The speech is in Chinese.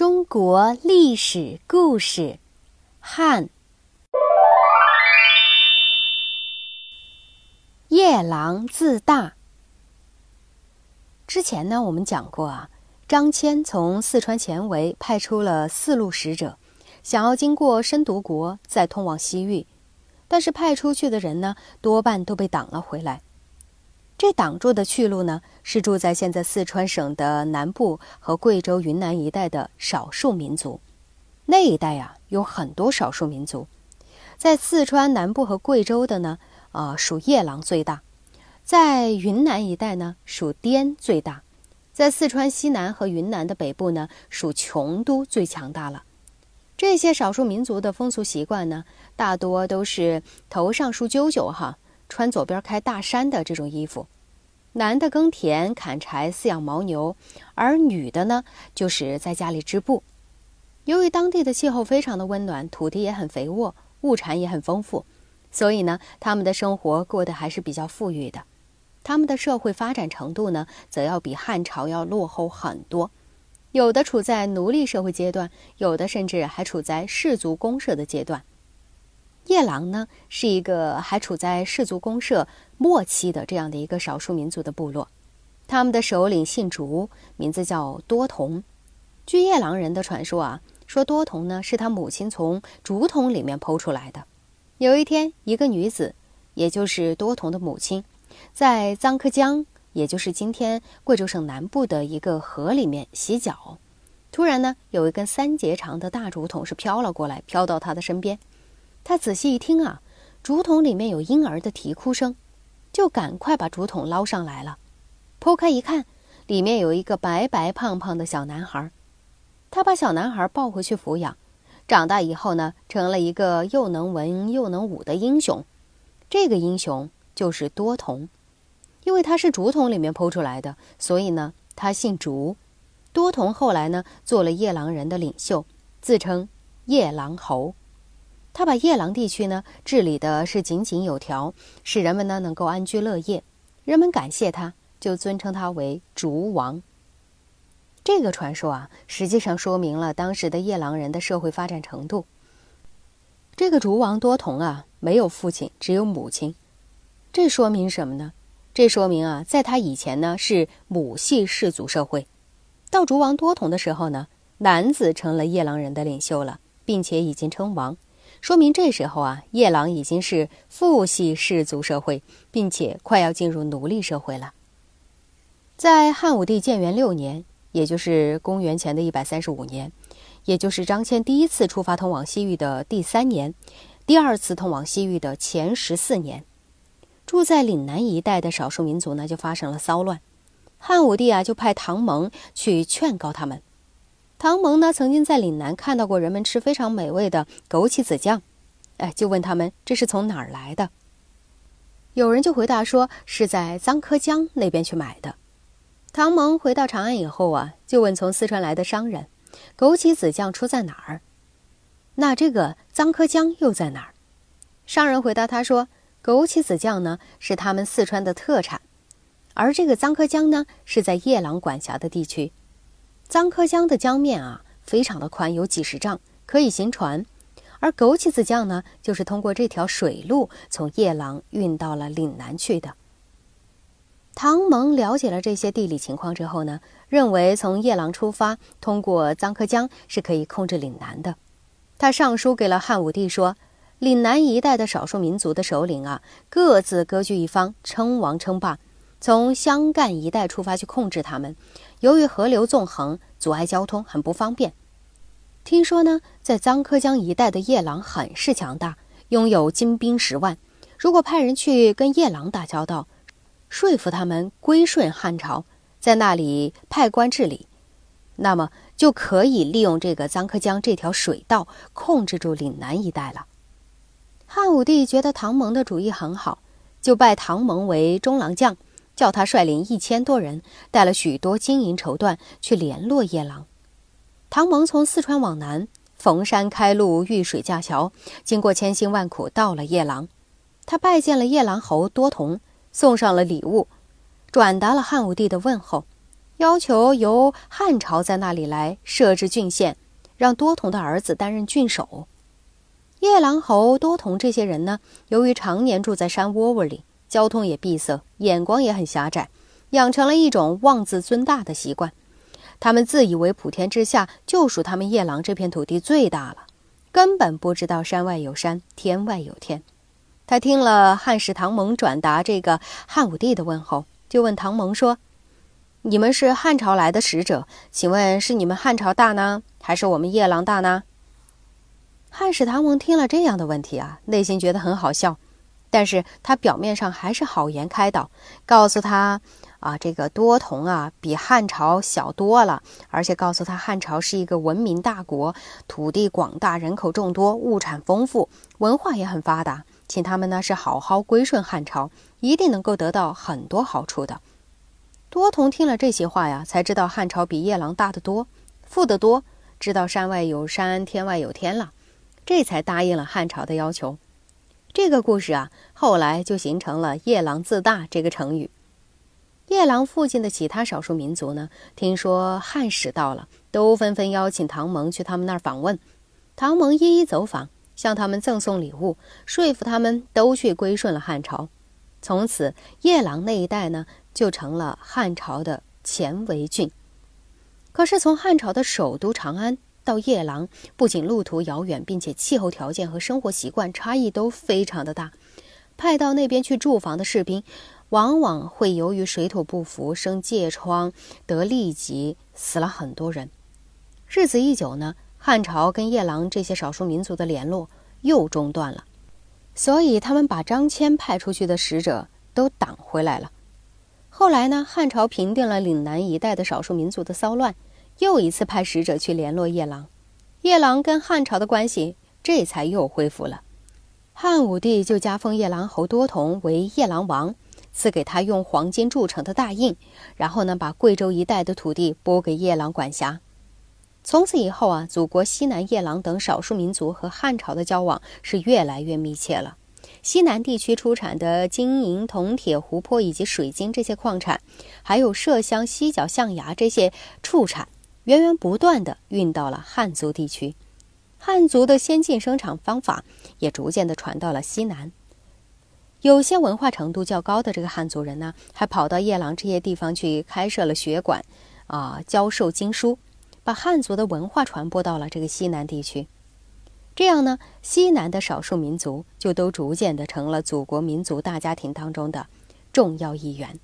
中国历史故事：汉夜郎自大。之前呢，我们讲过啊，张骞从四川前围派出了四路使者，想要经过申毒国再通往西域，但是派出去的人呢，多半都被挡了回来。这挡住的去路呢，是住在现在四川省的南部和贵州、云南一带的少数民族。那一带呀，有很多少数民族。在四川南部和贵州的呢，呃，属夜郎最大；在云南一带呢，属滇最大；在四川西南和云南的北部呢，属琼都最强大了。这些少数民族的风俗习惯呢，大多都是头上梳揪揪哈。穿左边开大衫的这种衣服，男的耕田、砍柴、饲养牦牛，而女的呢，就是在家里织布。由于当地的气候非常的温暖，土地也很肥沃，物产也很丰富，所以呢，他们的生活过得还是比较富裕的。他们的社会发展程度呢，则要比汉朝要落后很多，有的处在奴隶社会阶段，有的甚至还处在氏族公社的阶段。夜郎呢，是一个还处在氏族公社末期的这样的一个少数民族的部落，他们的首领姓竹，名字叫多童。据夜郎人的传说啊，说多童呢是他母亲从竹筒里面剖出来的。有一天，一个女子，也就是多童的母亲，在臧柯江，也就是今天贵州省南部的一个河里面洗脚，突然呢，有一根三节长的大竹筒是飘了过来，飘到她的身边。他仔细一听啊，竹筒里面有婴儿的啼哭声，就赶快把竹筒捞上来了。剖开一看，里面有一个白白胖胖的小男孩。他把小男孩抱回去抚养，长大以后呢，成了一个又能文又能武的英雄。这个英雄就是多童，因为他是竹筒里面剖出来的，所以呢，他姓竹。多童后来呢，做了夜郎人的领袖，自称夜郎侯。他把夜郎地区呢治理的是井井有条，使人们呢能够安居乐业。人们感谢他，就尊称他为竹王。这个传说啊，实际上说明了当时的夜郎人的社会发展程度。这个竹王多同啊，没有父亲，只有母亲。这说明什么呢？这说明啊，在他以前呢是母系氏族社会，到竹王多同的时候呢，男子成了夜郎人的领袖了，并且已经称王。说明这时候啊，夜郎已经是父系氏族社会，并且快要进入奴隶社会了。在汉武帝建元六年，也就是公元前的一百三十五年，也就是张骞第一次出发通往西域的第三年，第二次通往西域的前十四年，住在岭南一带的少数民族呢就发生了骚乱。汉武帝啊就派唐蒙去劝告他们。唐蒙呢，曾经在岭南看到过人们吃非常美味的枸杞子酱，哎，就问他们这是从哪儿来的。有人就回答说是在臧柯江那边去买的。唐蒙回到长安以后啊，就问从四川来的商人，枸杞子酱出在哪儿？那这个臧柯江又在哪儿？商人回答他说，枸杞子酱呢是他们四川的特产，而这个臧柯江呢是在夜郎管辖的地区。臧柯江的江面啊，非常的宽，有几十丈，可以行船。而枸杞子酱呢，就是通过这条水路从夜郎运到了岭南去的。唐蒙了解了这些地理情况之后呢，认为从夜郎出发，通过臧柯江是可以控制岭南的。他上书给了汉武帝说，岭南一带的少数民族的首领啊，各自割据一方，称王称霸。从湘赣一带出发去控制他们，由于河流纵横，阻碍交通，很不方便。听说呢，在臧柯江一带的夜郎很是强大，拥有精兵十万。如果派人去跟夜郎打交道，说服他们归顺汉朝，在那里派官治理，那么就可以利用这个臧柯江这条水道控制住岭南一带了。汉武帝觉得唐蒙的主意很好，就拜唐蒙为中郎将。叫他率领一千多人，带了许多金银绸缎去联络夜郎。唐蒙从四川往南，逢山开路，遇水架桥，经过千辛万苦，到了夜郎。他拜见了夜郎侯多同，送上了礼物，转达了汉武帝的问候。要求由汉朝在那里来设置郡县，让多同的儿子担任郡守。夜郎侯多同这些人呢，由于常年住在山窝窝里，交通也闭塞，眼光也很狭窄，养成了一种妄自尊大的习惯。他们自以为普天之下就属他们夜郎这片土地最大了，根本不知道山外有山，天外有天。他听了汉使唐蒙转达这个汉武帝的问候，就问唐蒙说：“你们是汉朝来的使者，请问是你们汉朝大呢，还是我们夜郎大呢？”汉使唐蒙听了这样的问题啊，内心觉得很好笑，但是他表面上还是好言开导，告诉他：“啊，这个多同啊，比汉朝小多了，而且告诉他汉朝是一个文明大国，土地广大，人口众多，物产丰富，文化也很发达。”请他们呢是好好归顺汉朝，一定能够得到很多好处的。多同听了这些话呀，才知道汉朝比夜郎大得多，富得多，知道山外有山，天外有天了，这才答应了汉朝的要求。这个故事啊，后来就形成了“夜郎自大”这个成语。夜郎附近的其他少数民族呢，听说汉使到了，都纷纷邀请唐蒙去他们那儿访问。唐蒙一一走访。向他们赠送礼物，说服他们都去归顺了汉朝。从此，夜郎那一带呢，就成了汉朝的前围郡。可是，从汉朝的首都长安到夜郎，不仅路途遥远，并且气候条件和生活习惯差异都非常的大。派到那边去驻防的士兵，往往会由于水土不服生疥疮，得痢疾，死了很多人。日子一久呢。汉朝跟夜郎这些少数民族的联络又中断了，所以他们把张骞派出去的使者都挡回来了。后来呢，汉朝平定了岭南一带的少数民族的骚乱，又一次派使者去联络夜郎，夜郎跟汉朝的关系这才又恢复了。汉武帝就加封夜郎侯多同为夜郎王，赐给他用黄金铸成的大印，然后呢，把贵州一带的土地拨给夜郎管辖。从此以后啊，祖国西南夜郎等少数民族和汉朝的交往是越来越密切了。西南地区出产的金银、铜、铁、湖泊以及水晶这些矿产，还有麝香、犀角、象牙这些畜产，源源不断地运到了汉族地区。汉族的先进生产方法也逐渐地传到了西南。有些文化程度较高的这个汉族人呢，还跑到夜郎这些地方去开设了学馆，啊，教授经书。把汉族的文化传播到了这个西南地区，这样呢，西南的少数民族就都逐渐的成了祖国民族大家庭当中的重要一员。